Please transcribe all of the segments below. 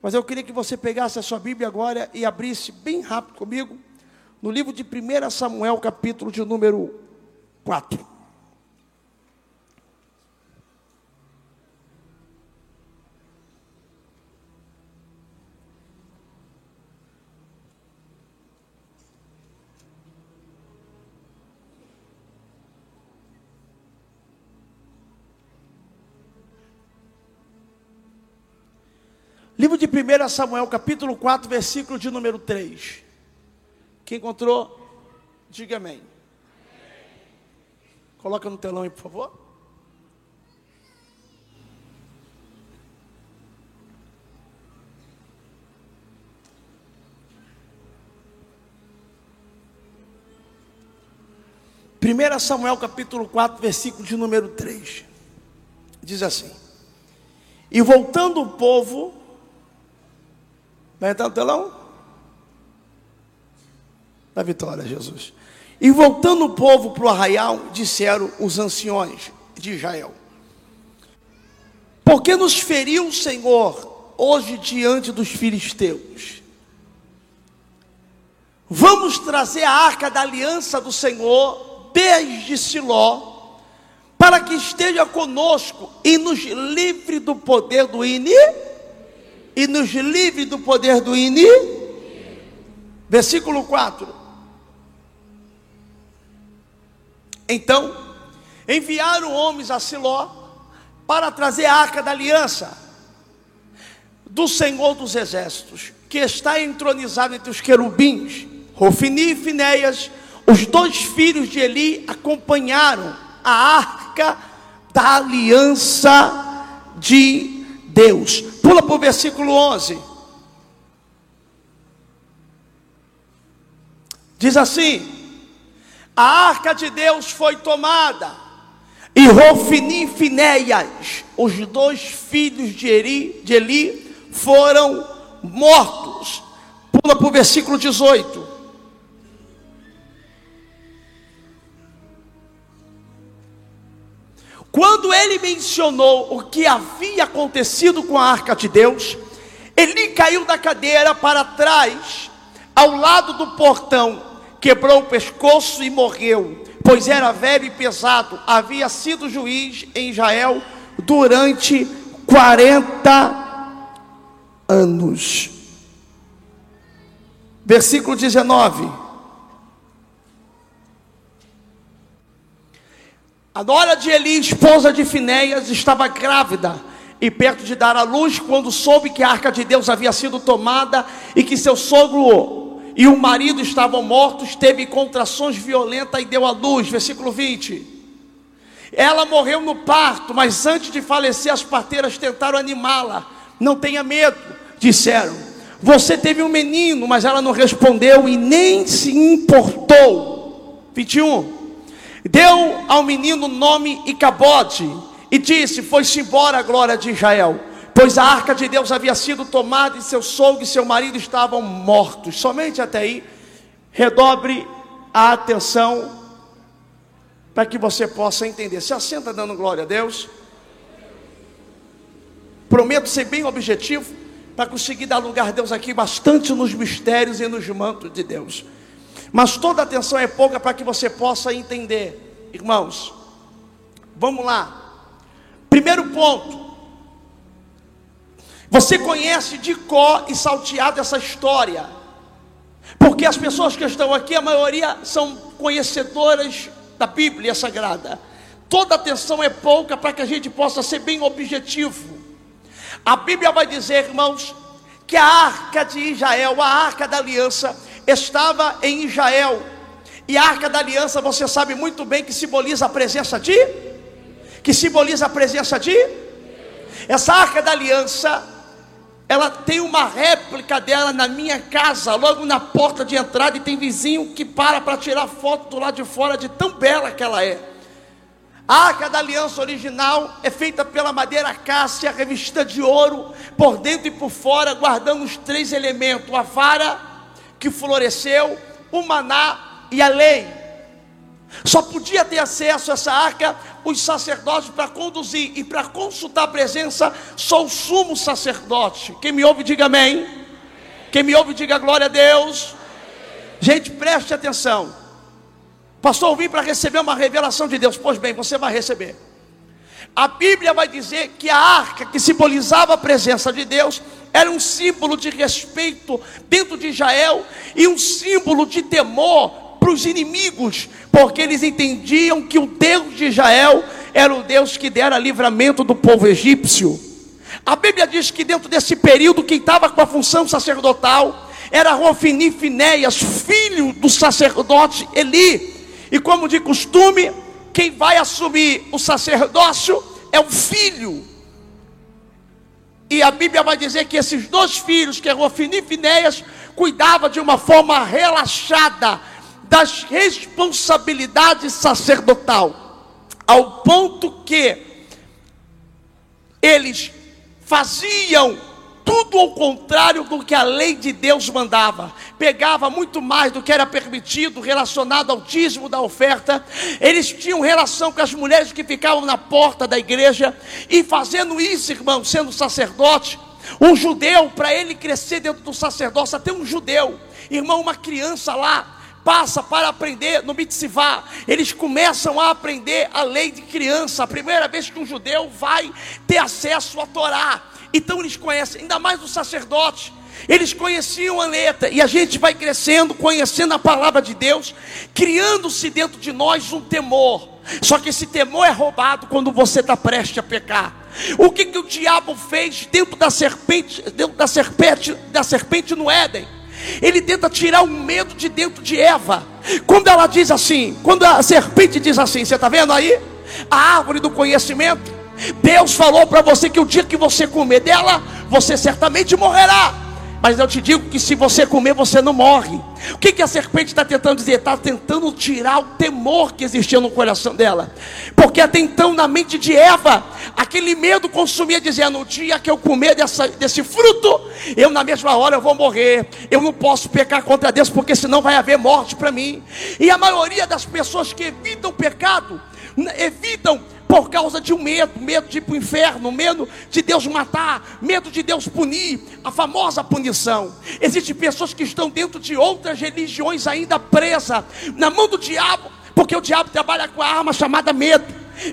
Mas eu queria que você pegasse a sua Bíblia agora e abrisse bem rápido comigo no livro de 1 Samuel, capítulo de número 4. Livro de 1 Samuel, capítulo 4, versículo de número 3. Quem encontrou, diga amém. Coloca no telão aí, por favor. Primeira Samuel capítulo 4, versículo de número 3. Diz assim: E voltando o povo Vai entrar no telão? Da vitória, Jesus. E voltando o povo para o arraial, disseram os anciões de Israel: Por que nos feriu o Senhor hoje diante dos filisteus? Vamos trazer a arca da aliança do Senhor desde Siló, para que esteja conosco e nos livre do poder do inimigo e nos livre do poder do ini. Versículo 4. Então, enviaram homens a Siló para trazer a arca da aliança do Senhor dos Exércitos, que está entronizado entre os querubins. Rofini e Finéias, os dois filhos de Eli, acompanharam a arca da aliança de Deus. Pula para o versículo 11. Diz assim: A arca de Deus foi tomada, e Rofini e Finéias, os dois filhos de Eli, de Eli, foram mortos. Pula para o versículo 18. Quando ele mencionou o que havia acontecido com a arca de Deus, ele caiu da cadeira para trás, ao lado do portão, quebrou o pescoço e morreu, pois era velho e pesado, havia sido juiz em Israel durante 40 anos. Versículo 19. A nora de Eli, esposa de Finéias, estava grávida e perto de dar à luz, quando soube que a arca de Deus havia sido tomada e que seu sogro e o marido estavam mortos, teve contrações violentas e deu à luz. Versículo 20. Ela morreu no parto, mas antes de falecer, as parteiras tentaram animá-la. Não tenha medo, disseram. Você teve um menino, mas ela não respondeu e nem se importou. 21. Deu ao menino nome Icabode e disse: Foi-se embora a glória de Israel, pois a arca de Deus havia sido tomada e seu sogro e seu marido estavam mortos. Somente até aí, redobre a atenção para que você possa entender. Se assenta dando glória a Deus. Prometo ser bem objetivo para conseguir dar lugar a Deus aqui bastante nos mistérios e nos mantos de Deus. Mas toda atenção é pouca para que você possa entender, irmãos. Vamos lá. Primeiro ponto. Você conhece de có e salteado essa história. Porque as pessoas que estão aqui, a maioria são conhecedoras da Bíblia Sagrada. Toda atenção é pouca para que a gente possa ser bem objetivo. A Bíblia vai dizer, irmãos, que a arca de Israel, a arca da aliança, estava em Israel. E a arca da aliança, você sabe muito bem que simboliza a presença de que simboliza a presença de essa arca da aliança, ela tem uma réplica dela na minha casa, logo na porta de entrada, e tem vizinho que para para tirar foto do lado de fora de tão bela que ela é. A arca da aliança original é feita pela madeira cássia, revestida de ouro, por dentro e por fora, guardando os três elementos: a vara, que floresceu, o maná e a lei. Só podia ter acesso a essa arca os sacerdotes para conduzir e para consultar a presença, só o sumo sacerdote. Quem me ouve, diga amém. Quem me ouve, diga glória a Deus. Gente, preste atenção. Pastor, eu vim para receber uma revelação de Deus. Pois bem, você vai receber. A Bíblia vai dizer que a arca que simbolizava a presença de Deus era um símbolo de respeito dentro de Israel e um símbolo de temor para os inimigos, porque eles entendiam que o Deus de Israel era o Deus que dera livramento do povo egípcio. A Bíblia diz que dentro desse período, quem estava com a função sacerdotal era Rofini Finéias, filho do sacerdote Eli. E como de costume, quem vai assumir o sacerdócio é o filho. E a Bíblia vai dizer que esses dois filhos, que é Rofini e Finéias, cuidava de uma forma relaxada das responsabilidades sacerdotal, ao ponto que eles faziam tudo ao contrário do que a lei de Deus mandava. Pegava muito mais do que era permitido relacionado ao dízimo da oferta. Eles tinham relação com as mulheres que ficavam na porta da igreja. E fazendo isso, irmão, sendo sacerdote, um judeu, para ele crescer dentro do sacerdócio, até um judeu, irmão, uma criança lá, passa para aprender no mitzvah. Eles começam a aprender a lei de criança. A primeira vez que um judeu vai ter acesso à Torá. Então eles conhecem, ainda mais os sacerdotes. Eles conheciam a letra, e a gente vai crescendo, conhecendo a palavra de Deus, criando-se dentro de nós um temor. Só que esse temor é roubado quando você está prestes a pecar. O que, que o diabo fez dentro da serpente, dentro da serpente, da serpente no Éden? Ele tenta tirar o medo de dentro de Eva. Quando ela diz assim, quando a serpente diz assim, você está vendo aí? A árvore do conhecimento Deus falou para você que o dia que você comer dela, você certamente morrerá. Mas eu te digo que se você comer, você não morre. O que, que a serpente está tentando dizer? Está tentando tirar o temor que existia no coração dela. Porque até então, na mente de Eva, aquele medo consumia, dizendo: no dia que eu comer dessa, desse fruto, eu na mesma hora eu vou morrer. Eu não posso pecar contra Deus, porque senão vai haver morte para mim. E a maioria das pessoas que evitam o pecado, evitam por causa de um medo, medo de ir para o inferno, medo de Deus matar, medo de Deus punir, a famosa punição. Existem pessoas que estão dentro de outras religiões ainda presas na mão do diabo, porque o diabo trabalha com a arma chamada medo.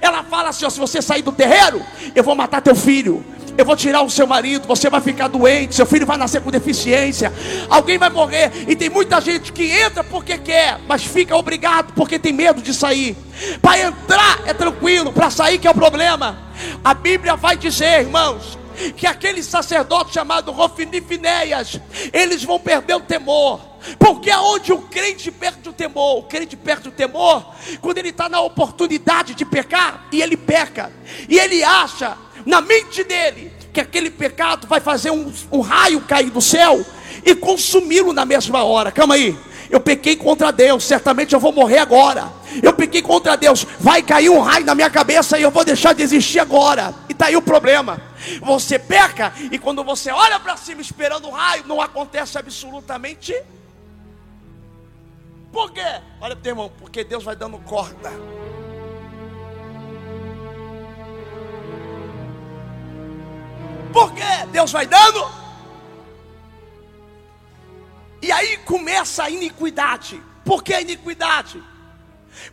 Ela fala assim: ó, se você sair do terreiro, eu vou matar teu filho. Eu vou tirar o seu marido, você vai ficar doente, seu filho vai nascer com deficiência, alguém vai morrer. E tem muita gente que entra porque quer, mas fica obrigado porque tem medo de sair. Para entrar é tranquilo, para sair que é o problema. A Bíblia vai dizer, irmãos, que aquele sacerdote chamado Rofini Finéias, eles vão perder o temor. Porque aonde o crente perde o temor, o crente perde o temor quando ele está na oportunidade de pecar e ele peca, e ele acha na mente dele que aquele pecado vai fazer um, um raio cair do céu e consumi-lo na mesma hora. Calma aí. Eu pequei contra Deus, certamente eu vou morrer agora. Eu pequei contra Deus, vai cair um raio na minha cabeça e eu vou deixar de existir agora. E está aí o problema. Você peca e quando você olha para cima esperando o raio, não acontece absolutamente. Por quê? Olha para irmão, porque Deus vai dando corda. Por quê? Deus vai dando. E aí começa a iniquidade. Por que a iniquidade?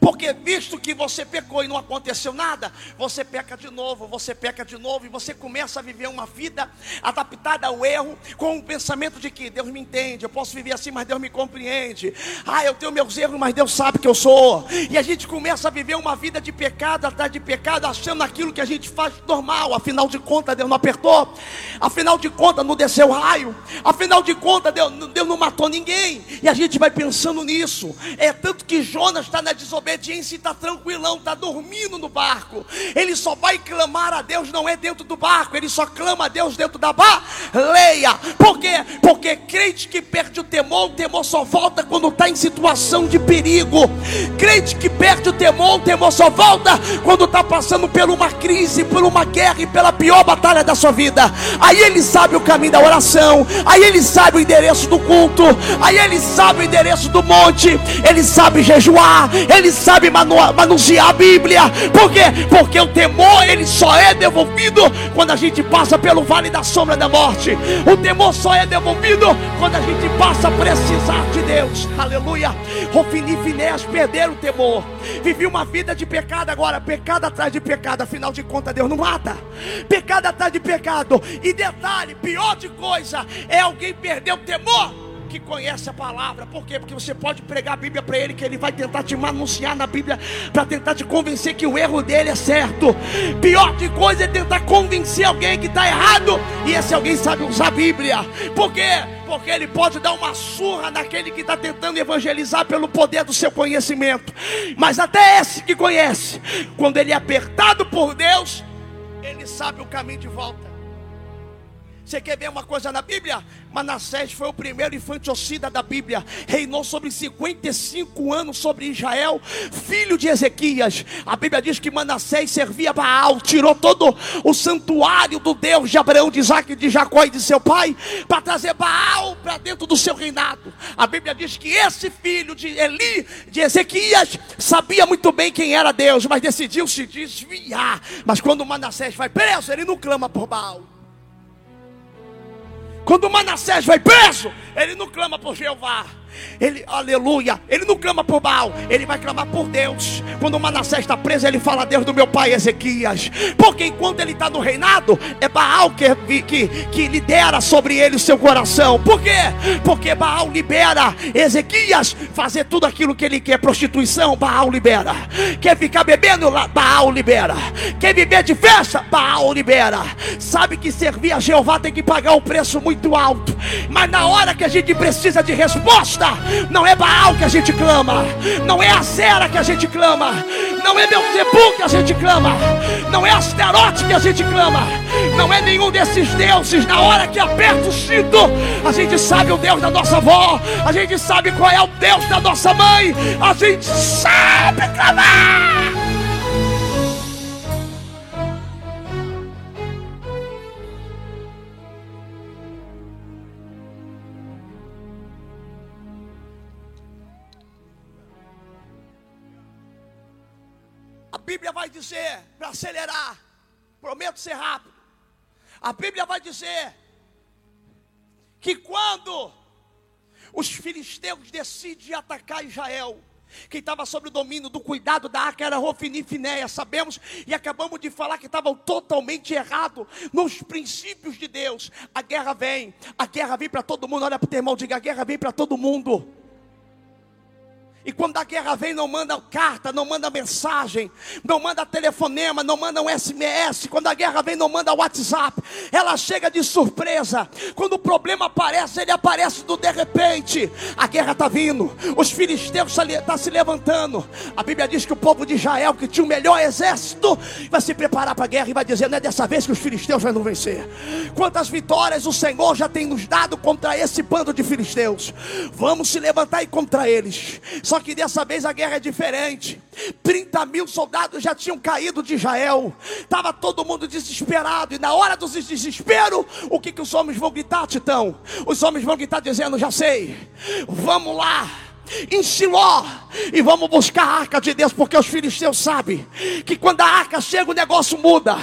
Porque visto que você pecou e não aconteceu nada, você peca de novo, você peca de novo e você começa a viver uma vida adaptada ao erro, com o pensamento de que Deus me entende, eu posso viver assim, mas Deus me compreende. Ah, eu tenho meus erros, mas Deus sabe que eu sou. E a gente começa a viver uma vida de pecado atrás de pecado, achando aquilo que a gente faz normal. Afinal de contas, Deus não apertou. Afinal de contas, não desceu raio. Afinal de contas, Deus, Deus não matou ninguém. E a gente vai pensando nisso. É tanto que Jonas está na desobediência e está tranquilão, está dormindo no barco. Ele só vai clamar a Deus, não é dentro do barco, ele só clama a Deus dentro da baleia. Por quê? Porque crente que perde o temor, o temor só volta quando está em situação de perigo. Crente que perde o temor, o temor só volta quando está passando por uma crise, por uma guerra e pela pior batalha da sua vida. Aí ele sabe o caminho da oração, aí ele sabe o endereço do culto, aí ele sabe o endereço do monte, ele sabe jejuar, ele ele sabe manusear a Bíblia. Por quê? Porque o temor ele só é devolvido quando a gente passa pelo vale da sombra da morte. O temor só é devolvido quando a gente passa a precisar de Deus. Aleluia. Rofini e Finéas perderam o temor. Vivi uma vida de pecado agora, pecado atrás de pecado. Afinal de contas, Deus não mata. Pecado atrás de pecado. E detalhe, pior de coisa é alguém perder o temor que conhece a palavra. Por quê? Porque você pode pregar a Bíblia para ele, que ele vai tentar te manunciar na Bíblia, para tentar te convencer que o erro dele é certo. Pior de coisa é tentar convencer alguém que está errado, e esse alguém sabe usar a Bíblia. Por quê? Porque ele pode dar uma surra naquele que está tentando evangelizar pelo poder do seu conhecimento. Mas até esse que conhece, quando ele é apertado por Deus, ele sabe o caminho de volta. Você quer ver uma coisa na Bíblia? Manassés foi o primeiro infanticida da Bíblia, reinou sobre 55 anos sobre Israel, filho de Ezequias. A Bíblia diz que Manassés servia Baal, tirou todo o santuário do Deus de Abraão, de Isaac, de Jacó e de seu pai, para trazer Baal para dentro do seu reinado. A Bíblia diz que esse filho de Eli, de Ezequias, sabia muito bem quem era Deus, mas decidiu se desviar. Mas quando Manassés vai preso, ele não clama por Baal. Quando Manassés vai preso, ele não clama por Jeová. Ele, aleluia, ele não clama por Baal, ele vai clamar por Deus. Quando Manassés está preso, ele fala: Deus do meu pai Ezequias. Porque enquanto ele está no reinado, é Baal que, que, que lidera sobre ele o seu coração. Por quê? Porque Baal libera Ezequias fazer tudo aquilo que ele quer. Prostituição, Baal libera. Quer ficar bebendo? Baal libera. Quer viver de festa? Baal libera. Sabe que servir a Jeová tem que pagar um preço muito alto. Mas na hora que a gente precisa de resposta, não é Baal que a gente clama, não é a Sera que a gente clama, não é Belzebu que a gente clama, não é Asterote que a gente clama, não é nenhum desses deuses. Na hora que aperta o cinto, a gente sabe o Deus da nossa avó, a gente sabe qual é o Deus da nossa mãe, a gente sabe clamar. Dizer, para acelerar, prometo ser rápido. A Bíblia vai dizer que quando os filisteus decidem atacar Israel, quem estava sob o domínio do cuidado da arca era Rofini e Finéia, sabemos, e acabamos de falar que estavam totalmente errado nos princípios de Deus. A guerra vem, a guerra vem para todo mundo. Olha para o teu irmão, diga: a guerra vem para todo mundo. E quando a guerra vem, não manda carta, não manda mensagem, não manda telefonema, não manda um SMS. Quando a guerra vem, não manda WhatsApp. Ela chega de surpresa. Quando o problema aparece, ele aparece do de repente. A guerra está vindo, os filisteus estão tá se levantando. A Bíblia diz que o povo de Israel, que tinha o melhor exército, vai se preparar para a guerra e vai dizer: não é dessa vez que os filisteus vão vencer. Quantas vitórias o Senhor já tem nos dado contra esse bando de filisteus? Vamos se levantar e contra eles. Só que dessa vez a guerra é diferente. 30 mil soldados já tinham caído de Israel. Estava todo mundo desesperado. E na hora do desespero, o que, que os homens vão gritar, Titão? Os homens vão gritar dizendo: Já sei, vamos lá em Siló e vamos buscar a arca de Deus, porque os filisteus sabem que quando a arca chega o negócio muda.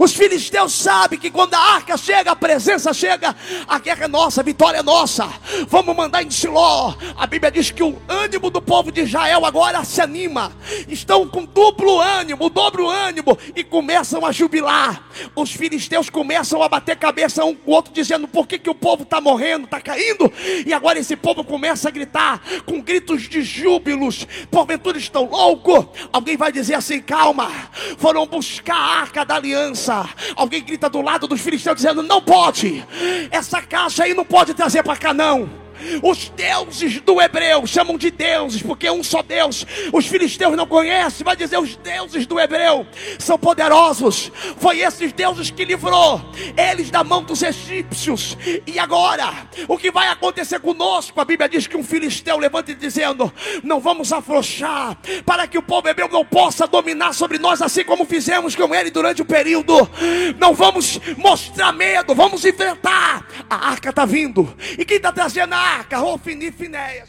Os filisteus sabem que quando a arca chega, a presença chega, a guerra é nossa, a vitória é nossa. Vamos mandar em Siló. A Bíblia diz que o ânimo do povo de Israel agora se anima. Estão com duplo ânimo, dobro ânimo e começam a jubilar. Os filisteus começam a bater cabeça um com o outro, dizendo: por que, que o povo está morrendo, está caindo? E agora esse povo começa a gritar com gritos de júbilos, porventura estão loucos. Alguém vai dizer assim: calma, foram buscar a arca da aliança. Alguém grita do lado dos filisteus dizendo: não pode, essa caixa aí não pode trazer para cá, não. Os deuses do hebreu chamam de deuses, porque um só Deus. Os filisteus não conhecem, vai dizer os deuses do hebreu são poderosos. Foi esses deuses que livrou eles da mão dos egípcios. E agora, o que vai acontecer conosco? A Bíblia diz que um filisteu levanta dizendo: Não vamos afrouxar, para que o povo hebreu não possa dominar sobre nós, assim como fizemos com ele durante o período. Não vamos mostrar medo, vamos enfrentar. A arca está vindo, e quem está trazendo a arca? Arca, Rofini e Finéias.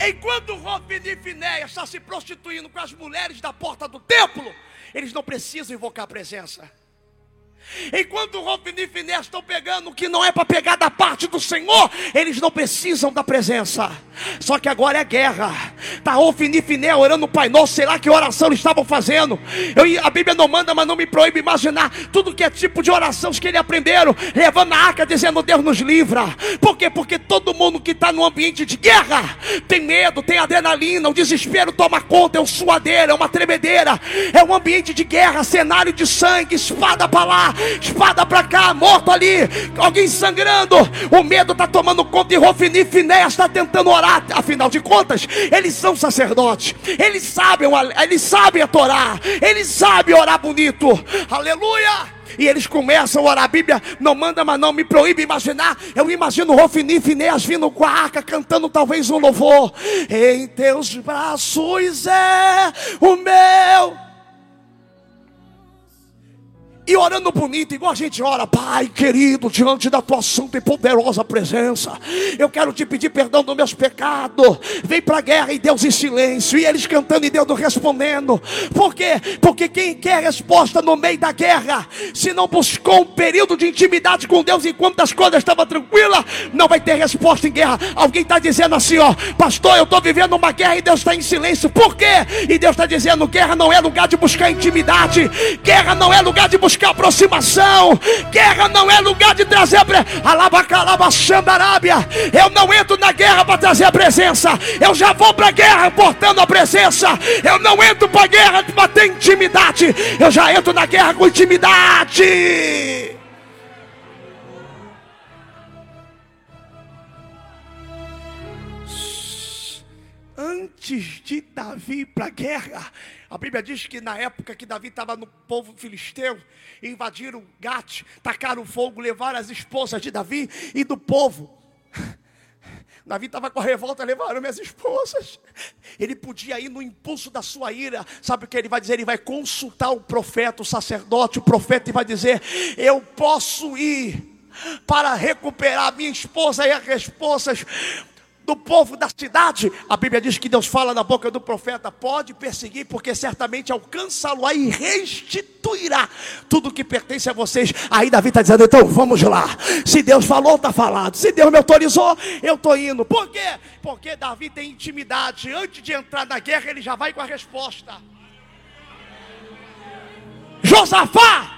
Enquanto Rofini e Finéia está se prostituindo com as mulheres da porta do templo, eles não precisam invocar a presença. Enquanto Rofini e Finéia estão pegando o que não é para pegar da parte do Senhor, eles não precisam da presença. Só que agora é guerra. Tá Rofini e Finéia orando o Pai Nosso, sei lá que oração eles estavam fazendo. Eu, a Bíblia não manda, mas não me proíbe imaginar tudo que é tipo de oração que eles aprenderam, levando a arca dizendo Deus nos livra. Por quê? Porque todo mundo que está no ambiente de guerra tem medo, tem adrenalina, o desespero toma conta, é um suadeiro, é uma tremedeira, é um ambiente de guerra, cenário de sangue, espada para lá, espada para cá, morto ali, alguém sangrando. O medo está tomando conta e Rofini e Finéia está tentando orar. Afinal de contas, eles são sacerdotes, eles sabem, eles sabem a Torá, eles sabem orar bonito. Aleluia! E eles começam a orar. A Bíblia não manda, mas não me proíbe imaginar. Eu imagino Rofini e Finéas vindo com a arca, cantando talvez um louvor. Em teus braços é o meu e orando bonito, igual a gente ora, Pai querido, diante da tua santa e poderosa presença, eu quero te pedir perdão dos meus pecados. Vem para a guerra e Deus em silêncio, e eles cantando e Deus respondendo. Por quê? Porque quem quer resposta no meio da guerra, se não buscou um período de intimidade com Deus enquanto as coisas estavam tranquilas, não vai ter resposta em guerra. Alguém está dizendo assim, ó, pastor, eu estou vivendo uma guerra e Deus está em silêncio. Por quê? E Deus está dizendo: guerra não é lugar de buscar intimidade, guerra não é lugar de buscar buscar aproximação. Guerra não é lugar de trazer Alabacalabaxandarábia. Eu não entro na guerra para trazer a presença. Eu já vou para a guerra portando a presença. Eu não entro para a guerra para ter intimidade. Eu já entro na guerra com intimidade. Antes de Davi ir para a guerra, a Bíblia diz que na época que Davi estava no povo filisteu, invadiram Gate, tacaram fogo, levaram as esposas de Davi e do povo. Davi estava com a revolta, levaram minhas esposas. Ele podia ir no impulso da sua ira. Sabe o que ele vai dizer? Ele vai consultar o profeta, o sacerdote, o profeta, e vai dizer: Eu posso ir para recuperar minha esposa e as esposas do povo da cidade, a Bíblia diz que Deus fala na boca do profeta: pode perseguir, porque certamente alcançá-lo e restituirá tudo que pertence a vocês. Aí Davi está dizendo: então vamos lá. Se Deus falou, está falado. Se Deus me autorizou, eu estou indo. Por quê? Porque Davi tem intimidade. Antes de entrar na guerra, ele já vai com a resposta. Josafá,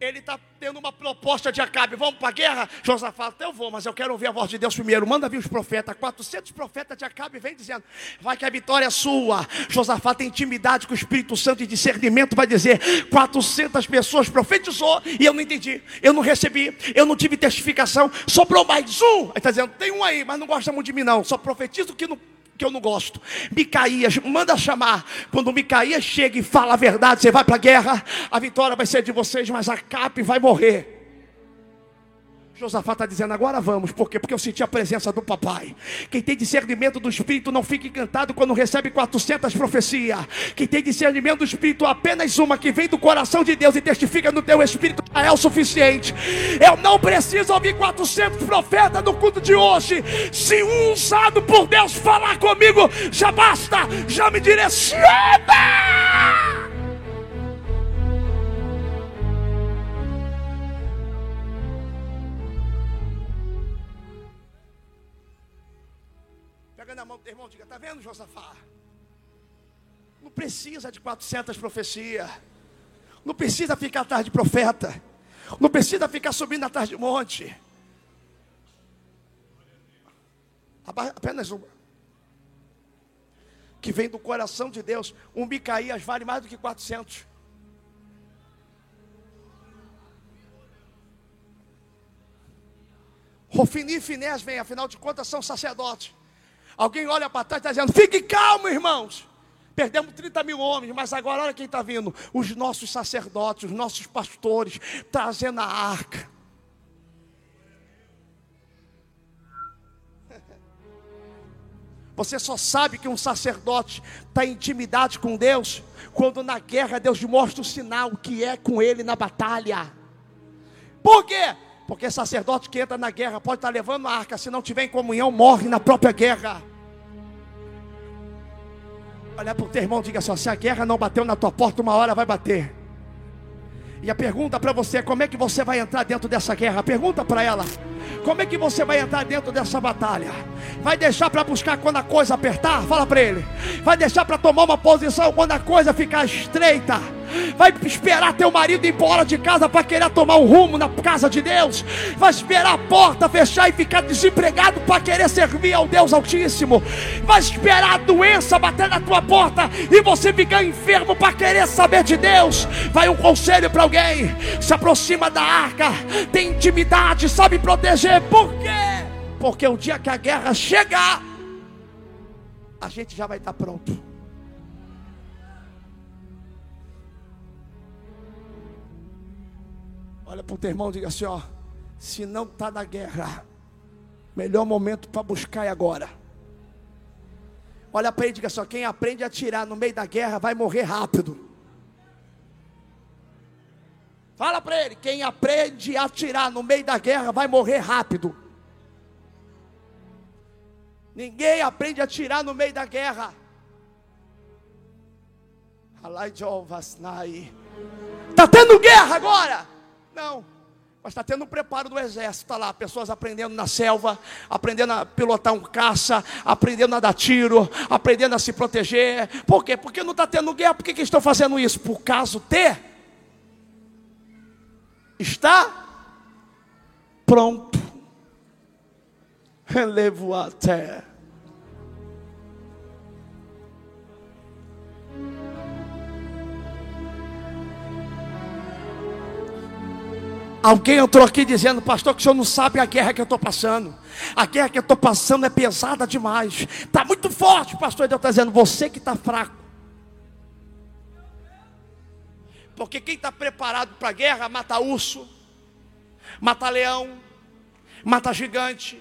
ele está tendo uma proposta de Acabe, vamos para a guerra? Josafá, até eu vou, mas eu quero ouvir a voz de Deus primeiro. Manda vir os profetas, 400 profetas de Acabe, vem dizendo, vai que a vitória é sua. Josafá tem intimidade com o Espírito Santo e discernimento, vai dizer, 400 pessoas profetizou e eu não entendi, eu não recebi, eu não tive testificação, sobrou mais um. Ele está dizendo, tem um aí, mas não gosta muito de mim não, só profetizo que não que eu não gosto. Micaías, manda chamar. Quando Micaías chega e fala a verdade, você vai para a guerra, a vitória vai ser de vocês, mas a Cape vai morrer. Josafá está dizendo, agora vamos, por quê? Porque eu senti a presença do papai. Quem tem discernimento do Espírito não fica encantado quando recebe 400 profecias. Quem tem discernimento do Espírito, apenas uma que vem do coração de Deus e testifica no teu Espírito, já é o suficiente. Eu não preciso ouvir 400 profetas no culto de hoje. Se um usado por Deus falar comigo, já basta, já me direciona. Irmão, diga, está vendo, Josafá? Não precisa de 400 profecias. Não precisa ficar atrás de profeta. Não precisa ficar subindo atrás de monte. Apenas uma. Que vem do coração de Deus. Um Micaías vale mais do que 400. Rofini e Finés vem, afinal de contas, são sacerdotes. Alguém olha para trás e está dizendo: fique calmo, irmãos. Perdemos 30 mil homens, mas agora olha quem está vindo: os nossos sacerdotes, os nossos pastores, trazendo a arca. Você só sabe que um sacerdote está em intimidade com Deus quando na guerra Deus mostra o sinal que é com ele na batalha. Por quê? Porque sacerdote que entra na guerra pode estar levando a arca, se não tiver em comunhão, morre na própria guerra. Olha para o teu irmão, diga assim: se a guerra não bateu na tua porta, uma hora vai bater. E a pergunta para você é: como é que você vai entrar dentro dessa guerra? Pergunta para ela: como é que você vai entrar dentro dessa batalha? Vai deixar para buscar quando a coisa apertar? Fala para ele. Vai deixar para tomar uma posição quando a coisa ficar estreita? Vai esperar teu marido ir embora de casa para querer tomar um rumo na casa de Deus? Vai esperar a porta fechar e ficar desempregado para querer servir ao Deus Altíssimo? Vai esperar a doença bater na tua porta e você ficar enfermo para querer saber de Deus? Vai um conselho para alguém: se aproxima da arca, tem intimidade, sabe proteger. Por quê? Porque o dia que a guerra chegar, a gente já vai estar pronto. Olha para o teu irmão e diga assim: ó, se não está na guerra, melhor momento para buscar é agora. Olha para ele e diga só: quem aprende a atirar no meio da guerra vai morrer rápido. Fala para ele: quem aprende a atirar no meio da guerra vai morrer rápido. Ninguém aprende a atirar no meio da guerra. Está tendo guerra agora. Não. Mas está tendo um preparo do exército, está lá, pessoas aprendendo na selva, aprendendo a pilotar um caça, aprendendo a dar tiro, aprendendo a se proteger. Por quê? Porque não está tendo guerra, por que, que estão fazendo isso? Por caso ter está pronto. Relevo até. Alguém entrou aqui dizendo, pastor, que o senhor não sabe a guerra que eu estou passando. A guerra que eu estou passando é pesada demais. Está muito forte, pastor. Deus está dizendo, você que está fraco. Porque quem está preparado para a guerra mata urso, mata leão, mata gigante,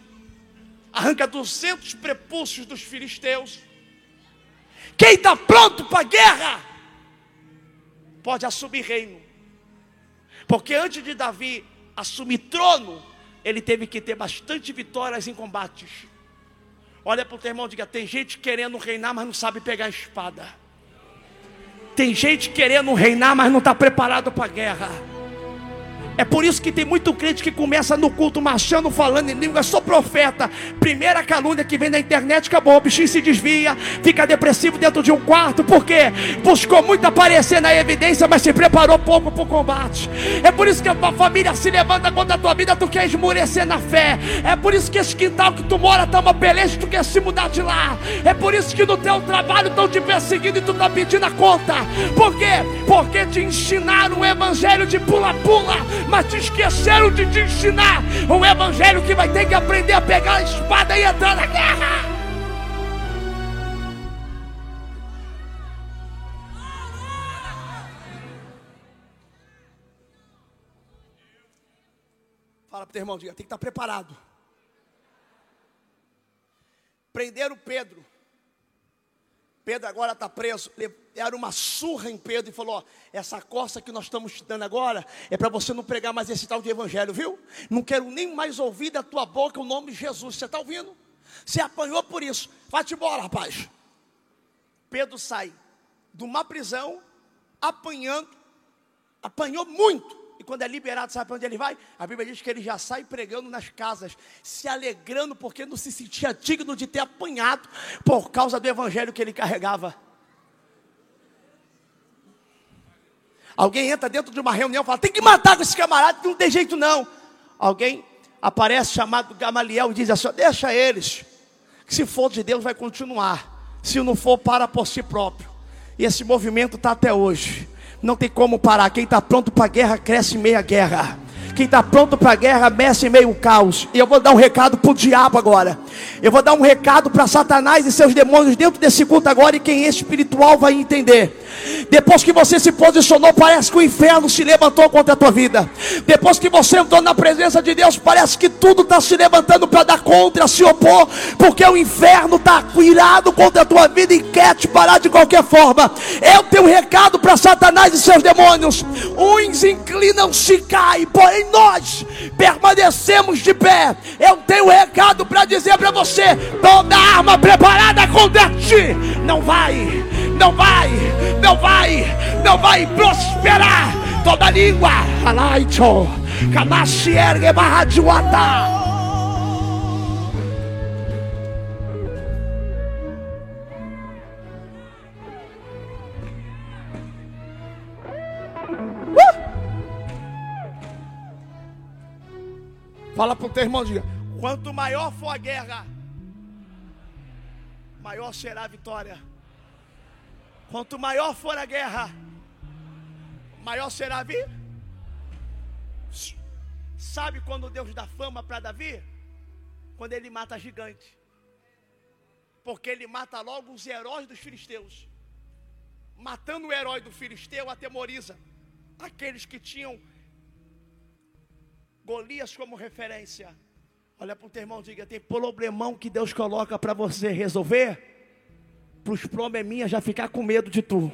arranca 200 prepúcios dos filisteus. Quem está pronto para a guerra pode assumir reino. Porque antes de Davi assumir trono, ele teve que ter bastante vitórias em combates. Olha para o teu irmão e diga: tem gente querendo reinar, mas não sabe pegar a espada. Tem gente querendo reinar, mas não está preparado para a guerra. É por isso que tem muito crente que começa no culto marchando, falando em língua, sou profeta. Primeira calúnia que vem na internet, acabou, o bichinho se desvia, fica depressivo dentro de um quarto, porque buscou muito aparecer na evidência, mas se preparou pouco para o combate. É por isso que a tua família se levanta contra a tua vida, tu quer esmurecer na fé. É por isso que esse quintal que tu mora está uma peleja, tu quer se mudar de lá. É por isso que no teu trabalho estão te perseguindo e tu está pedindo a conta. Por quê? Porque te ensinaram o evangelho de pula-pula mas te esqueceram de te ensinar um evangelho que vai ter que aprender a pegar a espada e entrar na guerra. Fala para o teu irmão, diga, tem que estar preparado. Prenderam Pedro. Pedro agora está preso deram uma surra em Pedro e falou: ó, essa coça que nós estamos te dando agora é para você não pregar mais esse tal de evangelho, viu? Não quero nem mais ouvir da tua boca o nome de Jesus. Você está ouvindo? Você apanhou por isso. Vai-te embora, rapaz. Pedro sai de uma prisão, apanhando, apanhou muito. E quando é liberado, sabe para onde ele vai? A Bíblia diz que ele já sai pregando nas casas, se alegrando porque não se sentia digno de ter apanhado por causa do evangelho que ele carregava. Alguém entra dentro de uma reunião e fala: tem que matar com esse camarada, não tem jeito não. Alguém aparece chamado Gamaliel e diz assim: deixa eles, que se for de Deus vai continuar, se não for, para por si próprio. E esse movimento está até hoje. Não tem como parar. Quem está pronto para a guerra cresce em meia guerra. Quem está pronto para a guerra mexe em meio caos. E eu vou dar um recado para o diabo agora. Eu vou dar um recado para Satanás e seus demônios dentro desse culto agora. E quem é espiritual vai entender. Depois que você se posicionou, parece que o inferno se levantou contra a tua vida. Depois que você entrou na presença de Deus, parece que tudo está se levantando para dar contra, se opor, porque o inferno está irado contra a tua vida e quer te parar de qualquer forma. Eu tenho um recado para Satanás e seus demônios: uns inclinam-se caem, porém nós permanecemos de pé. Eu tenho um recado para dizer para você: toda arma preparada contra ti não vai não vai, não vai, não vai prosperar. Toda língua, alaito, kanashi ergue barra de Fala para o teu irmão, diga: quanto maior for a guerra, maior será a vitória. Quanto maior for a guerra, maior será a vida. Sabe quando Deus dá fama para Davi? Quando ele mata gigante. Porque ele mata logo os heróis dos filisteus. Matando o herói do filisteu, atemoriza aqueles que tinham Golias como referência. Olha para o teu irmão, diga: tem problemão que Deus coloca para você resolver, para os probleminhas já ficar com medo de tu.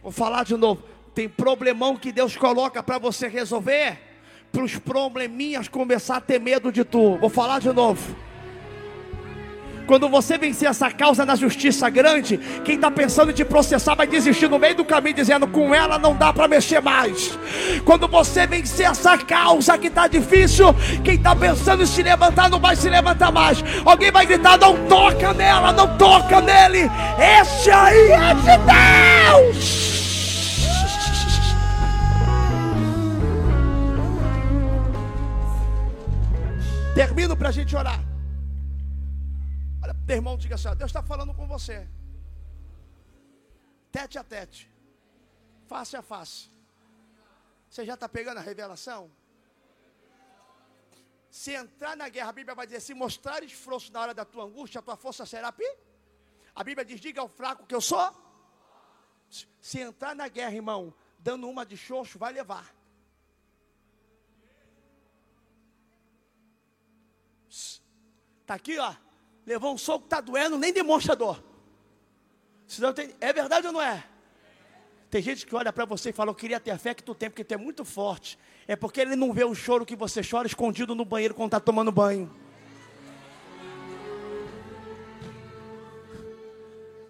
Vou falar de novo. Tem problemão que Deus coloca para você resolver, para os probleminhas começar a ter medo de tu. Vou falar de novo. Quando você vencer essa causa na justiça grande, quem está pensando em te processar vai desistir no meio do caminho, dizendo: com ela não dá para mexer mais. Quando você vencer essa causa que está difícil, quem está pensando em se levantar não vai se levantar mais. Alguém vai gritar: não toca nela, não toca nele. Esse aí é de Deus. Termino para a gente orar. Teu irmão diga assim: Deus está falando com você. Tete a tete. Face a face. Você já está pegando a revelação? Se entrar na guerra, a Bíblia vai dizer: se mostrar esforço na hora da tua angústia, a tua força será pi. A Bíblia diz: diga ao fraco que eu sou. Se entrar na guerra, irmão, dando uma de xoxo, vai levar. Está aqui, ó levou um soco, está doendo, nem demonstra dor. Senão tem, é verdade ou não é? Tem gente que olha para você e fala, eu queria ter a fé que tu tem, porque tu é muito forte. É porque ele não vê o choro que você chora escondido no banheiro quando está tomando banho.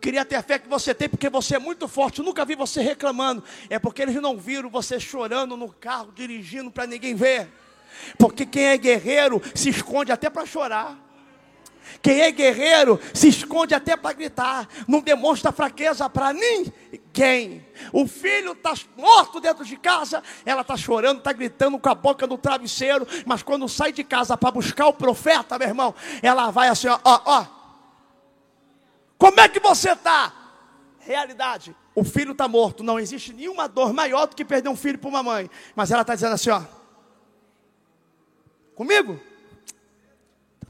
Queria ter a fé que você tem, porque você é muito forte. Eu nunca vi você reclamando. É porque eles não viram você chorando no carro, dirigindo para ninguém ver. Porque quem é guerreiro se esconde até para chorar. Quem é guerreiro se esconde até para gritar, não demonstra fraqueza para ninguém. O filho está morto dentro de casa, ela está chorando, está gritando com a boca no travesseiro, mas quando sai de casa para buscar o profeta, meu irmão, ela vai assim: ó, ó, ó. Como é que você está? Realidade, o filho está morto, não existe nenhuma dor maior do que perder um filho para uma mãe, mas ela está dizendo assim: ó, comigo?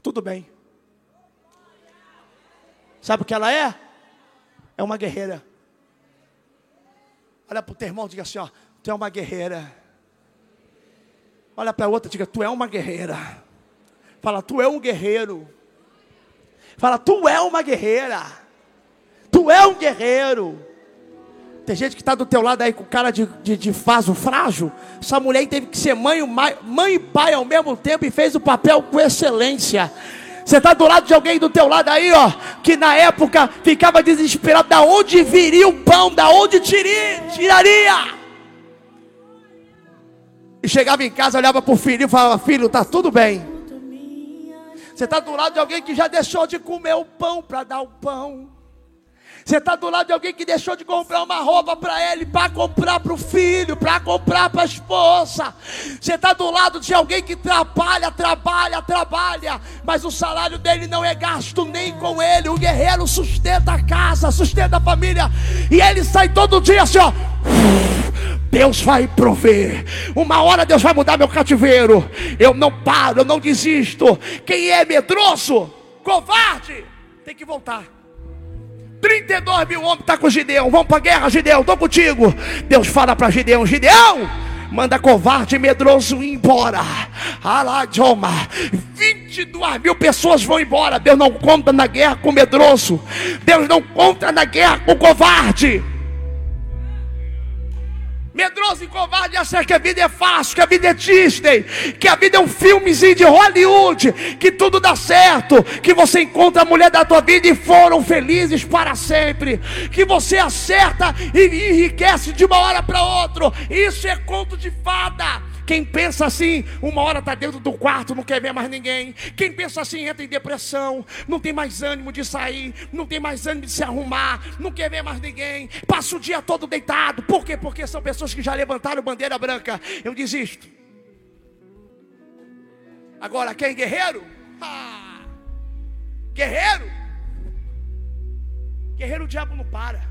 Tudo bem. Sabe o que ela é? É uma guerreira. Olha para o teu irmão e diga assim: ó, tu é uma guerreira. Olha para a outra e diga: tu é uma guerreira. Fala, tu é um guerreiro. Fala, tu é uma guerreira. Tu é um guerreiro. Tem gente que está do teu lado aí com cara de, de, de vaso frágil. Essa mulher teve que ser mãe, mãe e pai ao mesmo tempo e fez o papel com excelência. Você está do lado de alguém do teu lado aí, ó, que na época ficava desesperado, da onde viria o pão, da onde tiria, tiraria? E chegava em casa, olhava para o filho e falava: Filho, está tudo bem. Você está do lado de alguém que já deixou de comer o pão para dar o pão. Você está do lado de alguém que deixou de comprar uma roupa para ele, para comprar para o filho, para comprar para a esposa. Você está do lado de alguém que trabalha, trabalha, trabalha, mas o salário dele não é gasto nem com ele. O guerreiro sustenta a casa, sustenta a família, e ele sai todo dia assim, ó. Deus vai prover. Uma hora Deus vai mudar meu cativeiro. Eu não paro, eu não desisto. Quem é medroso, covarde, tem que voltar. 32 mil homens tá com Gideão. Vamos para a guerra, Gideão. Estou contigo. Deus fala para Gideão: Gideão, manda covarde e medroso ir embora. Aladioma. 22 mil pessoas vão embora. Deus não conta na guerra com medroso. Deus não conta na guerra com covarde. Medroso e covarde acha que a vida é fácil, que a vida é Disney, que a vida é um filmezinho de Hollywood, que tudo dá certo, que você encontra a mulher da tua vida e foram felizes para sempre, que você acerta e enriquece de uma hora para outra. Isso é conto de fada. Quem pensa assim, uma hora está dentro do quarto, não quer ver mais ninguém. Quem pensa assim entra em depressão, não tem mais ânimo de sair, não tem mais ânimo de se arrumar, não quer ver mais ninguém, passa o dia todo deitado. Por quê? Porque são pessoas que já levantaram bandeira branca. Eu desisto. Agora, quem é guerreiro? Guerreiro? Guerreiro o diabo não para.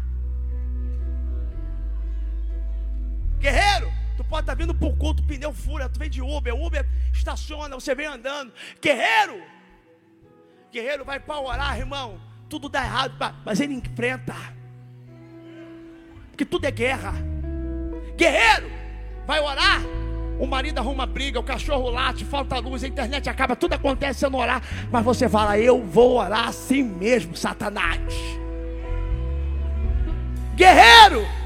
Guerreiro, pode estar tá vindo por culto, pneu fura, tu vem de Uber, Uber estaciona, você vem andando. Guerreiro! Guerreiro vai para orar, irmão. Tudo dá errado, mas ele enfrenta. Porque tudo é guerra. Guerreiro! Vai orar. O marido arruma briga, o cachorro late, falta luz, a internet acaba, tudo acontece não orar. Mas você fala, eu vou orar assim mesmo, Satanás. Guerreiro!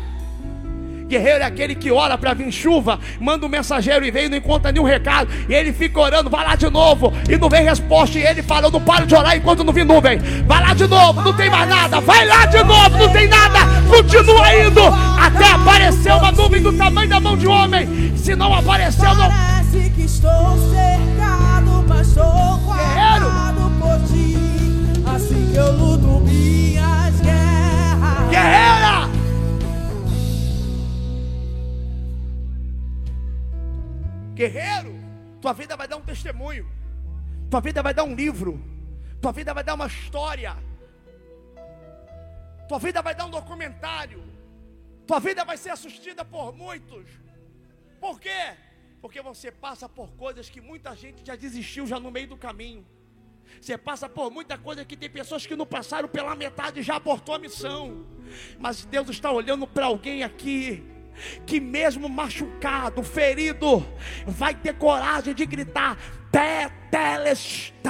Guerreiro é aquele que ora para vir chuva, manda um mensageiro e vem e não encontra nenhum recado, e ele fica orando, vai lá de novo, e não vem resposta, e ele fala: Eu não paro de orar enquanto não vir nuvem, vai lá de novo, não tem mais nada, vai lá de novo, não tem nada, continua indo, até aparecer uma nuvem do tamanho da mão de homem, se não apareceu, não. Parece que estou cercado, mas estou guardado por ti, assim que eu luto minhas guerras. Guerreira! Guerreiro, tua vida vai dar um testemunho, tua vida vai dar um livro, tua vida vai dar uma história, tua vida vai dar um documentário, tua vida vai ser assistida por muitos. Por quê? Porque você passa por coisas que muita gente já desistiu já no meio do caminho. Você passa por muita coisa que tem pessoas que não passaram pela metade e já abortou a missão. Mas Deus está olhando para alguém aqui que mesmo machucado, ferido, vai ter coragem de gritar: Tetelestai.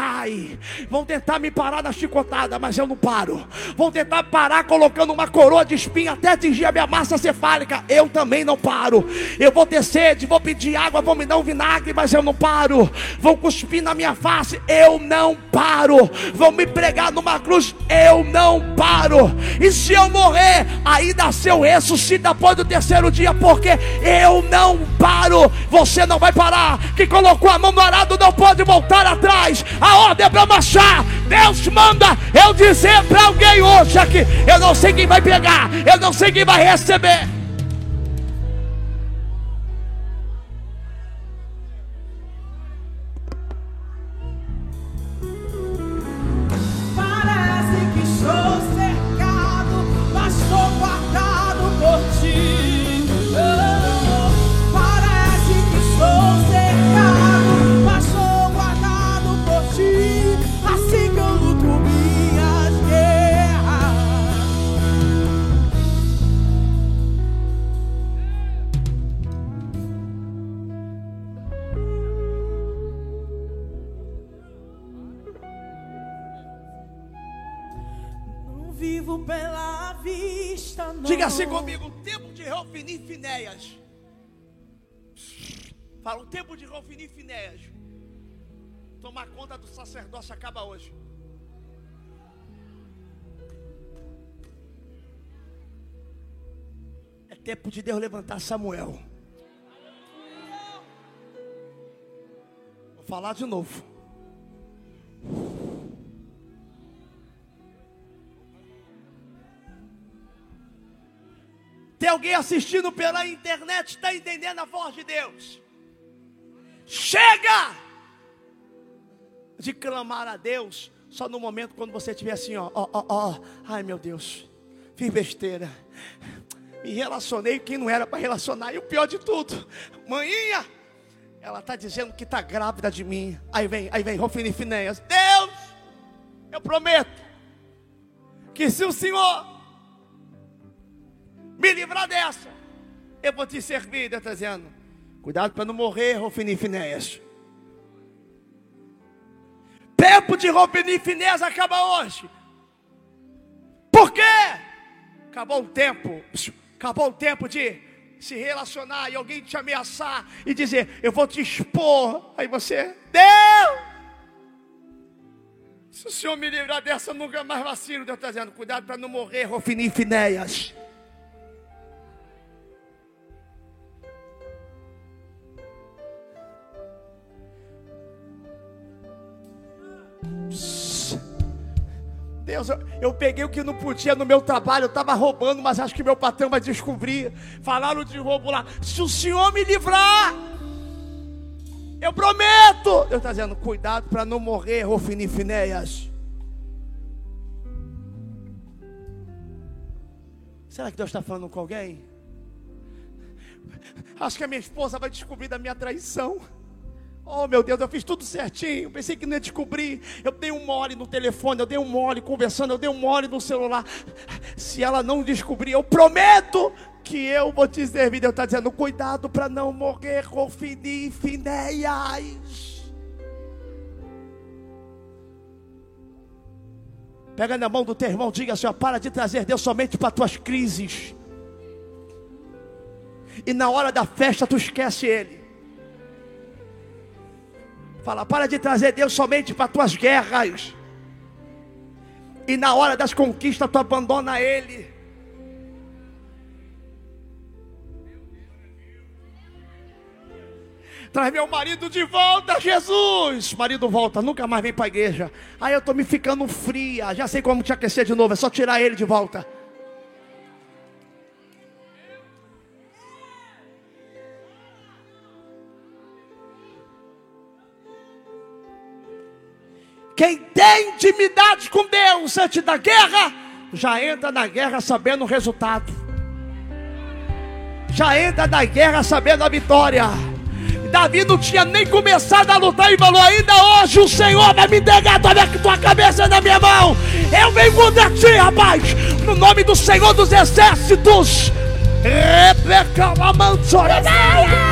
Vão tentar me parar na chicotada, mas eu não paro. Vão tentar parar colocando uma coroa de espinho até atingir a minha massa cefálica. Eu também não paro. Eu vou ter sede, vou pedir água, vão me dar um vinagre, mas eu não paro. Vão cuspir na minha face, eu não paro. Vão me pregar numa cruz, eu não paro. E se eu morrer, aí nasceu ressuscita após o terceiro dia, porque eu não paro. Você não vai parar. Que colocou a mão no arado não pode voltar atrás. A ordem é para marchar. Deus manda eu dizer para alguém hoje aqui: eu não sei quem vai pegar, eu não sei quem vai receber. Acaba hoje. É tempo de Deus levantar Samuel. Vou falar de novo. Tem alguém assistindo pela internet, está entendendo a voz de Deus? Chega de clamar a Deus só no momento quando você estiver assim, ó, ó, ó, ó, ai meu Deus, fiz besteira, me relacionei quem não era para relacionar, e o pior de tudo, manhinha, ela está dizendo que está grávida de mim, aí vem, aí vem Rofini Finéias, Deus, eu prometo, que se o Senhor me livrar dessa. Eu vou te servir, Deus está dizendo. Cuidado para não morrer, Rofini Finéas. Tempo de Rofini Finéas acaba hoje. Por quê? Acabou o tempo. Acabou o tempo de se relacionar e alguém te ameaçar e dizer, eu vou te expor. Aí você, Deus! Se o Senhor me livrar dessa, nunca mais vacilo. Deus está dizendo, cuidado para não morrer, Rofini e. Deus, eu, eu, peguei o que não podia no meu trabalho, eu estava roubando, mas acho que meu patrão vai descobrir. Falaram de roubo lá. Se o Senhor me livrar, eu prometo. Deus está dizendo, cuidado para não morrer, Rofini Finéias. Será que Deus está falando com alguém? Acho que a minha esposa vai descobrir da minha traição. Oh meu Deus, eu fiz tudo certinho. Pensei que não ia descobrir. Eu dei um mole no telefone, eu dei um mole conversando, eu dei um mole no celular. Se ela não descobrir, eu prometo que eu vou te servir. Deus está dizendo: cuidado para não morrer com Finéias. Pega na mão do teu irmão, diga assim: para de trazer Deus somente para tuas crises. E na hora da festa tu esquece Ele. Fala, para de trazer Deus somente para tuas guerras. E na hora das conquistas tu abandona Ele. Traz meu marido de volta, Jesus. Marido volta, nunca mais vem para a igreja. Aí eu estou me ficando fria. Já sei como te aquecer de novo. É só tirar ele de volta. Quem tem intimidade com Deus antes da guerra, já entra na guerra sabendo o resultado. Já entra na guerra sabendo a vitória. Davi não tinha nem começado a lutar e falou: Ainda hoje o Senhor vai me entregar toda a tua cabeça na minha mão. Eu venho contra ti, rapaz, no nome do Senhor dos Exércitos. Rebeca. A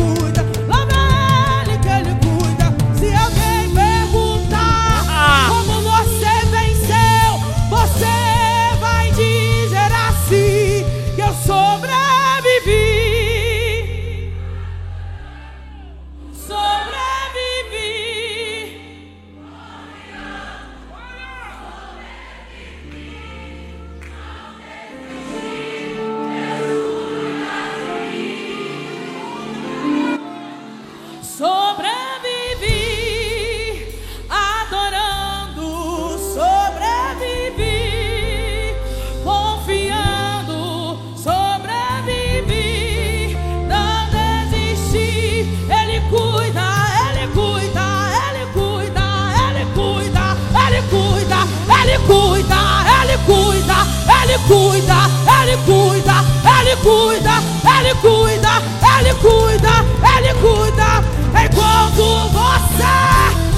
cuida, Ele cuida, Ele cuida, Ele cuida, Ele cuida, Ele cuida. Enquanto você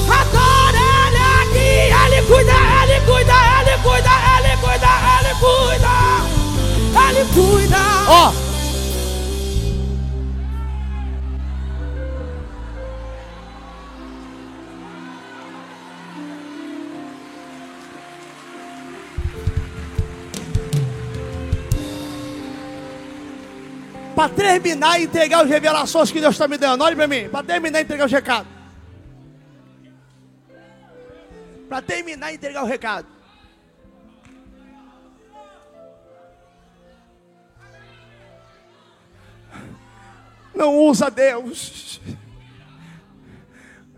adora Ele aqui, Ele cuida, Ele cuida, Ele cuida, Ele cuida, Ele cuida, Ele cuida. Ó. Oh. Para terminar e entregar as revelações que Deus está me dando. Olhe para mim, para terminar e entregar os recados. Para terminar e entregar o recado. Não usa Deus.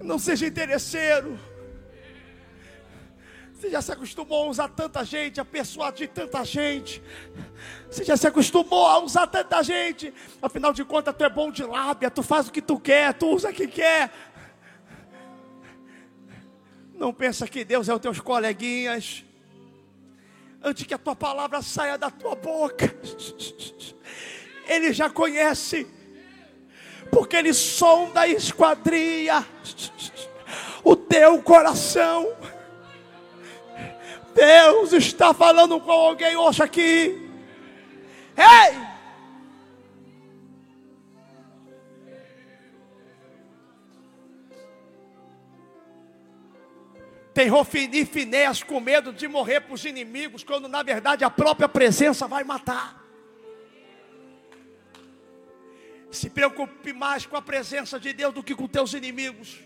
Não seja interesseiro. Você já se acostumou a usar tanta gente, a persuadir tanta gente. Você já se acostumou a usar tanta gente. Afinal de contas, tu é bom de lábia, tu faz o que tu quer, tu usa o que quer. Não pensa que Deus é os teus coleguinhas. Antes que a tua palavra saia da tua boca, Ele já conhece, porque Ele sonda e esquadria o teu coração. Deus está falando com alguém hoje aqui. Ei! Tem Rofini e Finéas com medo de morrer para os inimigos, quando na verdade a própria presença vai matar. Se preocupe mais com a presença de Deus do que com teus inimigos.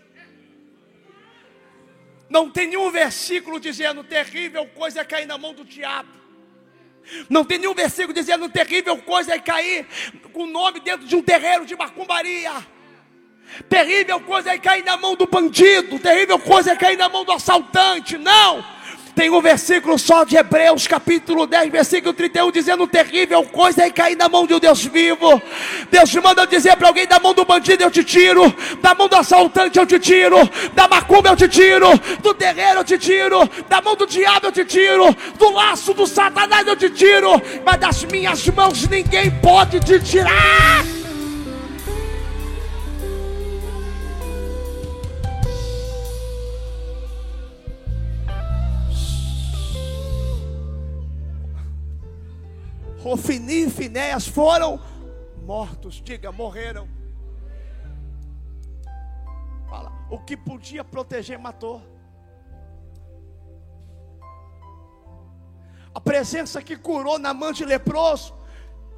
Não tem nenhum versículo dizendo terrível coisa é cair na mão do diabo. Não tem nenhum versículo dizendo terrível coisa é cair com o nome dentro de um terreiro de macumbaria. Terrível coisa é cair na mão do bandido, terrível coisa é cair na mão do assaltante. Não! Tem um versículo só de Hebreus, capítulo 10, versículo 31, dizendo: terrível coisa é cair na mão de um Deus vivo. Deus te manda dizer para alguém: da mão do bandido eu te tiro, da mão do assaltante eu te tiro, da macumba eu te tiro, do terreiro eu te tiro, da mão do diabo eu te tiro, do laço do satanás eu te tiro, mas das minhas mãos ninguém pode te tirar. Ofini e Finéas foram mortos. Diga, morreram. Fala, o que podia proteger matou. A presença que curou na mão de leproso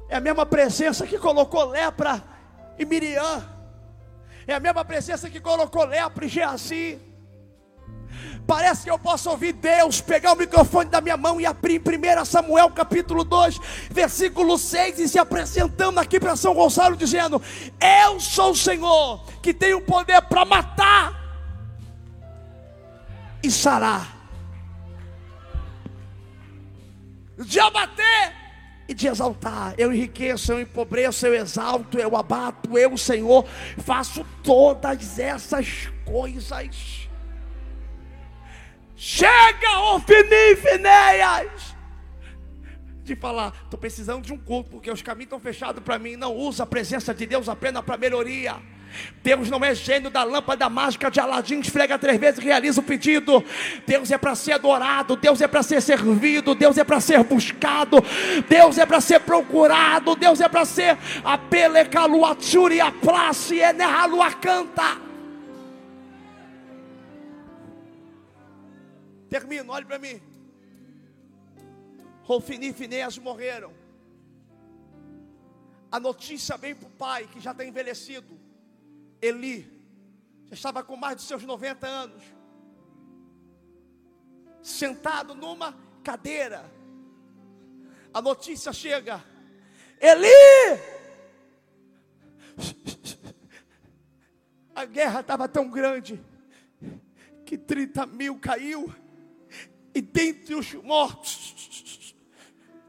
é a mesma presença que colocou lepra em Miriam. É a mesma presença que colocou lepra em Geazi. Parece que eu posso ouvir Deus pegar o microfone da minha mão e abrir em 1 Samuel capítulo 2, versículo 6 e se apresentando aqui para São Gonçalo, dizendo: Eu sou o Senhor que tem o poder para matar e sarar, de abater e de exaltar. Eu enriqueço, eu empobreço, eu exalto, eu abato, eu, Senhor, faço todas essas coisas. Chega, Ofini Finéias! De falar, estou precisando de um culto, porque os caminhos estão fechados para mim. Não usa a presença de Deus apenas para melhoria. Deus não é gênio da lâmpada mágica de Aladim, esfrega três vezes e realiza o pedido. Deus é para ser adorado, Deus é para ser servido, Deus é para ser buscado, Deus é para ser procurado, Deus é para ser a pelecaluaturi a e a canta. Termino, olhe para mim. Rofini e Finéas morreram. A notícia vem para o pai, que já está envelhecido. Eli, já estava com mais de seus 90 anos. Sentado numa cadeira. A notícia chega. Eli! A guerra estava tão grande que 30 mil caiu e dentre os mortos,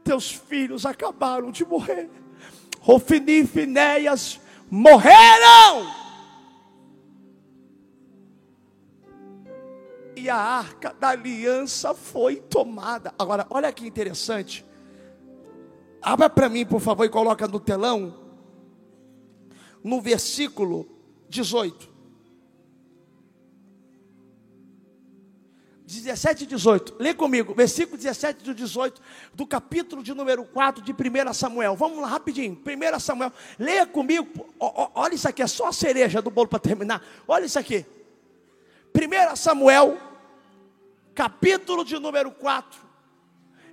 teus filhos acabaram de morrer. Rofini e Finéias morreram. E a arca da aliança foi tomada. Agora, olha que interessante. Abra para mim, por favor, e coloca no telão. No versículo 18. 17 e 18. Lê comigo, versículo 17 e 18 do capítulo de número 4 de 1 Samuel. Vamos lá rapidinho. 1 Samuel. Leia comigo. olha isso aqui, é só a cereja do bolo para terminar. Olha isso aqui. 1 Samuel, capítulo de número 4.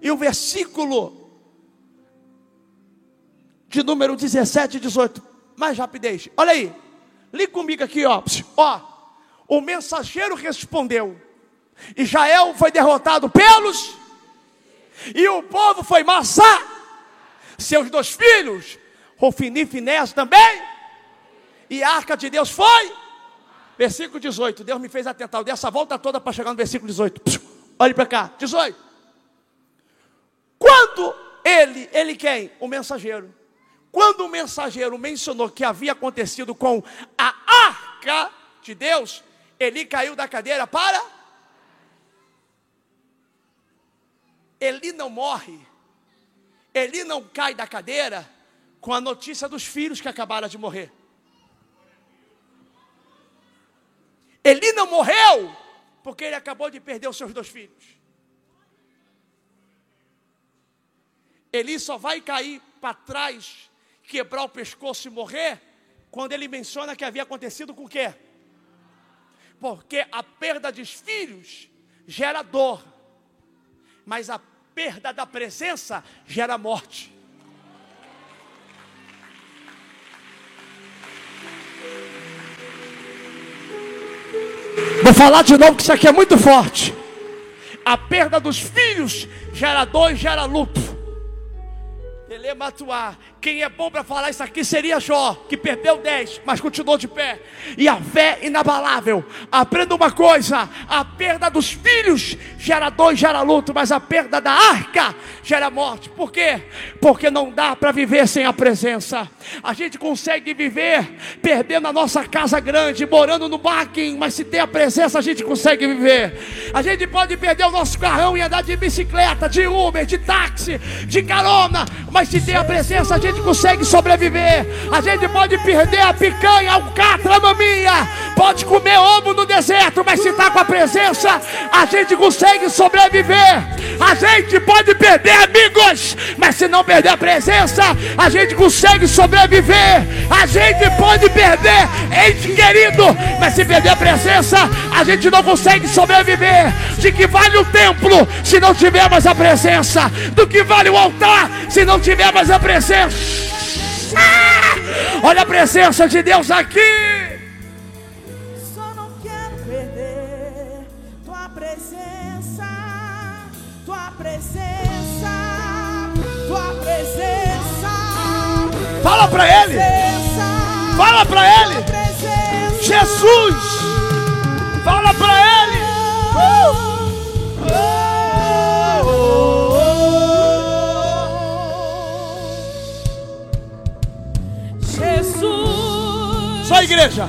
E o versículo de número 17 e 18. Mais rapidez. Olha aí. Lê comigo aqui, ó. Ó. O mensageiro respondeu. Israel foi derrotado pelos, e o povo foi massar seus dois filhos, Rofini e Finés também e a arca de Deus foi. Versículo 18. Deus me fez atentar. Eu dei essa volta toda para chegar no versículo 18. Olhe para cá. 18. Quando ele, ele quem? O mensageiro. Quando o mensageiro mencionou que havia acontecido com a arca de Deus, ele caiu da cadeira para. Ele não morre, ele não cai da cadeira com a notícia dos filhos que acabaram de morrer. Ele não morreu porque ele acabou de perder os seus dois filhos. Ele só vai cair para trás, quebrar o pescoço e morrer quando ele menciona que havia acontecido com o quê? Porque a perda dos filhos gera dor, mas a perda da presença gera morte. Vou falar de novo que isso aqui é muito forte. A perda dos filhos gera dor e gera luto. Telematuar. Quem é bom para falar isso aqui seria Jó, que perdeu 10, mas continuou de pé. E a fé inabalável. Aprenda uma coisa: a perda dos filhos gera dor e gera luto, mas a perda da arca gera morte. Por quê? Porque não dá para viver sem a presença. A gente consegue viver perdendo a nossa casa grande, morando no barquinho, mas se tem a presença, a gente consegue viver. A gente pode perder o nosso carrão e andar de bicicleta, de Uber, de táxi, de carona, mas se tem a presença, a gente gente consegue sobreviver. A gente pode perder a picanha, o catra, a maminha. Pode comer ovo no deserto, mas se está com a presença, a gente consegue sobreviver. A gente pode perder amigos, mas se não perder a presença, a gente consegue sobreviver. A gente pode perder ente querido, mas se perder a presença, a gente não consegue sobreviver. De que vale o templo se não tiver mais a presença? Do que vale o altar se não tiver mais a presença? Olha a presença de Deus aqui. Fala para ele. Fala para ele. Jesus. Fala para ele. Uh! Só igreja.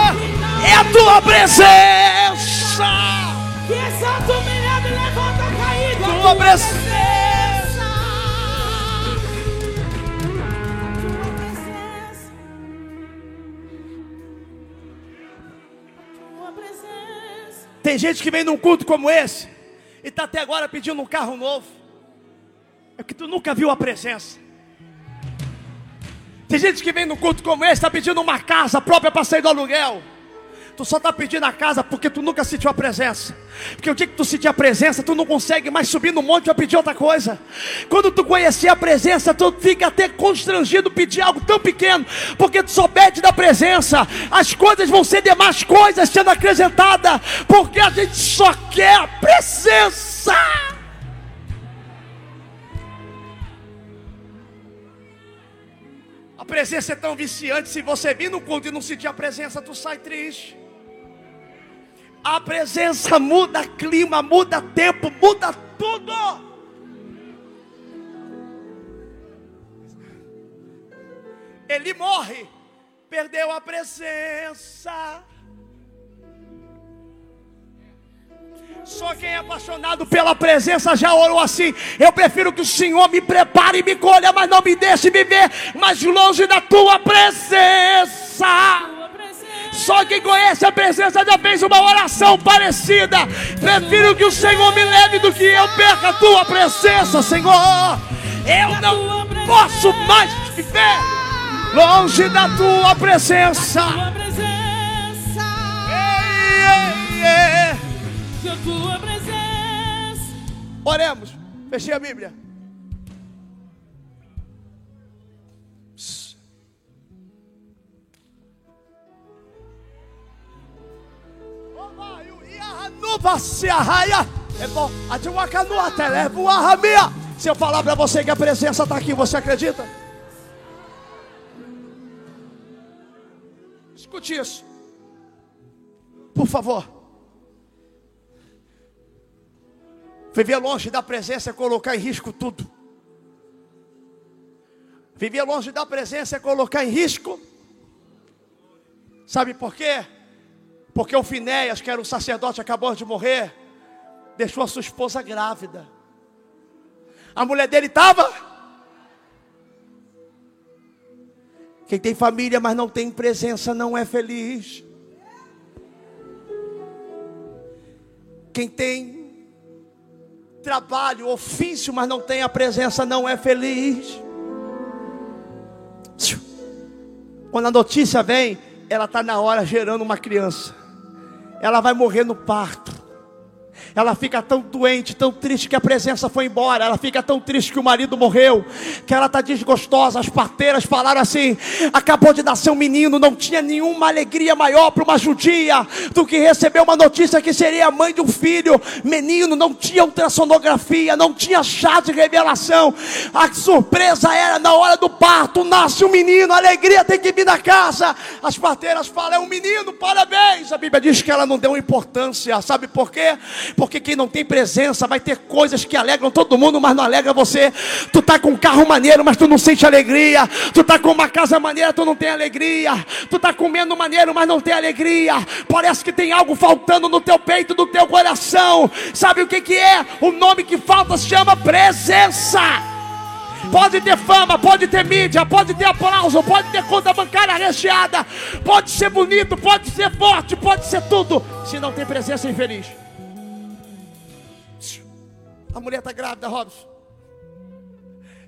é a tua presença que exalta o humilhado e levanta caído. Tua, tua presença. Tem gente que vem num culto como esse e está até agora pedindo um carro novo. É que tu nunca viu a presença. Tem gente que vem num culto como esse, está pedindo uma casa própria para sair do aluguel. Tu só está pedindo a casa porque tu nunca sentiu a presença. Porque o dia que tu sentir a presença, tu não consegue mais subir no monte para pedir outra coisa. Quando tu conhecer a presença, tu fica até constrangido pedir algo tão pequeno, porque tu só pede da presença. As coisas vão ser demais coisas sendo acrescentadas, porque a gente só quer a presença. A presença é tão viciante. Se você vir no culto e não sentir a presença, tu sai triste. A presença muda clima, muda tempo, muda tudo. Ele morre, perdeu a presença. Só quem é apaixonado pela presença já orou assim. Eu prefiro que o Senhor me prepare e me colha, mas não me deixe viver mais longe da tua presença. Só quem conhece a presença já fez uma oração parecida. Prefiro que o Senhor me leve do que eu perca a tua presença, Senhor. Eu não posso mais viver longe da tua presença. Ei, ei, ei tua presença. Oremos. Fechei a Bíblia. Se eu falar para você que a presença está aqui, você acredita? Escute isso. Por favor. Viver longe da presença é colocar em risco tudo. Viver longe da presença é colocar em risco. Sabe por quê? Porque o Finéias, que era o sacerdote, acabou de morrer, deixou a sua esposa grávida. A mulher dele estava. Quem tem família, mas não tem presença, não é feliz. Quem tem trabalho, ofício, mas não tem a presença, não é feliz. Quando a notícia vem, ela está na hora gerando uma criança. Ela vai morrer no parto. Ela fica tão doente, tão triste que a presença foi embora. Ela fica tão triste que o marido morreu, que ela está desgostosa. As parteiras falaram assim: acabou de nascer um menino, não tinha nenhuma alegria maior para uma judia do que receber uma notícia que seria a mãe de um filho. Menino, não tinha ultrassonografia, não tinha chá de revelação. A surpresa era na hora do parto: nasce um menino, a alegria tem que vir na casa. As parteiras falam: é um menino, parabéns. A Bíblia diz que ela não deu importância, sabe por quê? Porque quem não tem presença vai ter coisas que alegram todo mundo, mas não alegra você. Tu tá com um carro maneiro, mas tu não sente alegria. Tu tá com uma casa maneira, tu não tem alegria. Tu tá comendo maneiro, mas não tem alegria. Parece que tem algo faltando no teu peito, no teu coração. Sabe o que que é? O nome que falta se chama presença. Pode ter fama, pode ter mídia, pode ter aplauso, pode ter conta bancária recheada, pode ser bonito, pode ser forte, pode ser tudo. Se não tem presença, é infeliz. A mulher está grávida, Robson.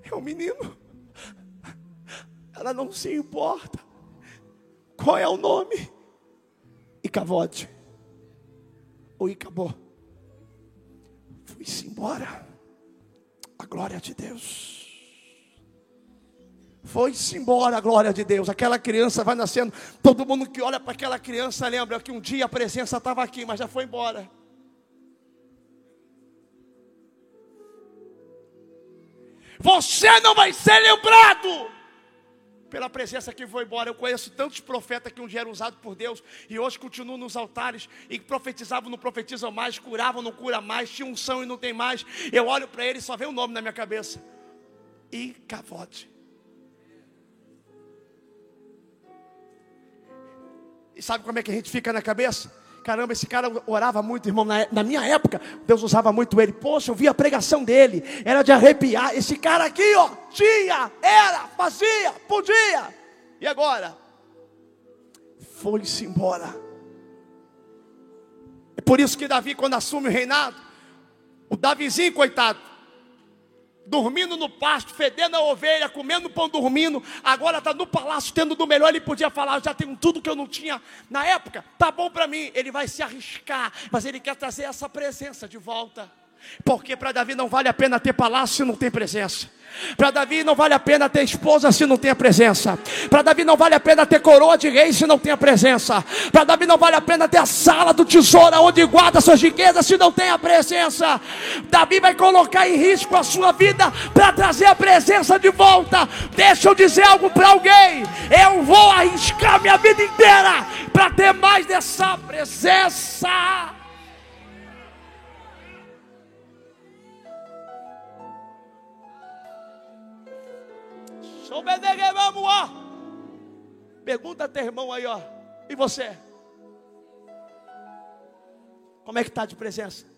É um menino. Ela não se importa. Qual é o nome? Icavote. Ou Icabó. Fui-se embora. A glória de Deus. Foi-se embora a glória de Deus. Aquela criança vai nascendo. Todo mundo que olha para aquela criança lembra que um dia a presença estava aqui, mas já foi embora. Você não vai ser lembrado pela presença que foi embora. Eu conheço tantos profetas que um dia eram usados por Deus e hoje continuam nos altares e profetizavam, não profetizam mais, curavam, não cura mais, tinham unção e não tem mais. Eu olho para ele e só vem o nome na minha cabeça: Icavote. E sabe como é que a gente fica na cabeça? Caramba, esse cara orava muito, irmão. Na, na, minha época, Deus usava muito ele. Poxa, eu via a pregação dele, era de arrepiar. Esse cara aqui, ó, tinha, era, fazia, podia. E agora? Foi-se embora. É por isso que Davi, quando assume o reinado, o Davizinho, coitado, dormindo no pasto, fedendo a ovelha, comendo pão dormindo, agora está no palácio tendo do melhor, ele podia falar, já tenho tudo que eu não tinha na época, tá bom para mim, ele vai se arriscar, mas ele quer trazer essa presença de volta. Porque para Davi não vale a pena ter palácio se não tem presença. Para Davi não vale a pena ter esposa se não tem a presença. Para Davi não vale a pena ter coroa de rei se não tem a presença. Para Davi não vale a pena ter a sala do tesouro onde guarda suas riquezas se não tem a presença. Davi vai colocar em risco a sua vida para trazer a presença de volta. Deixa eu dizer algo para alguém. Eu vou arriscar minha vida inteira para ter mais dessa presença. Pergunta teu irmão aí, ó. E você? Como é que está de presença?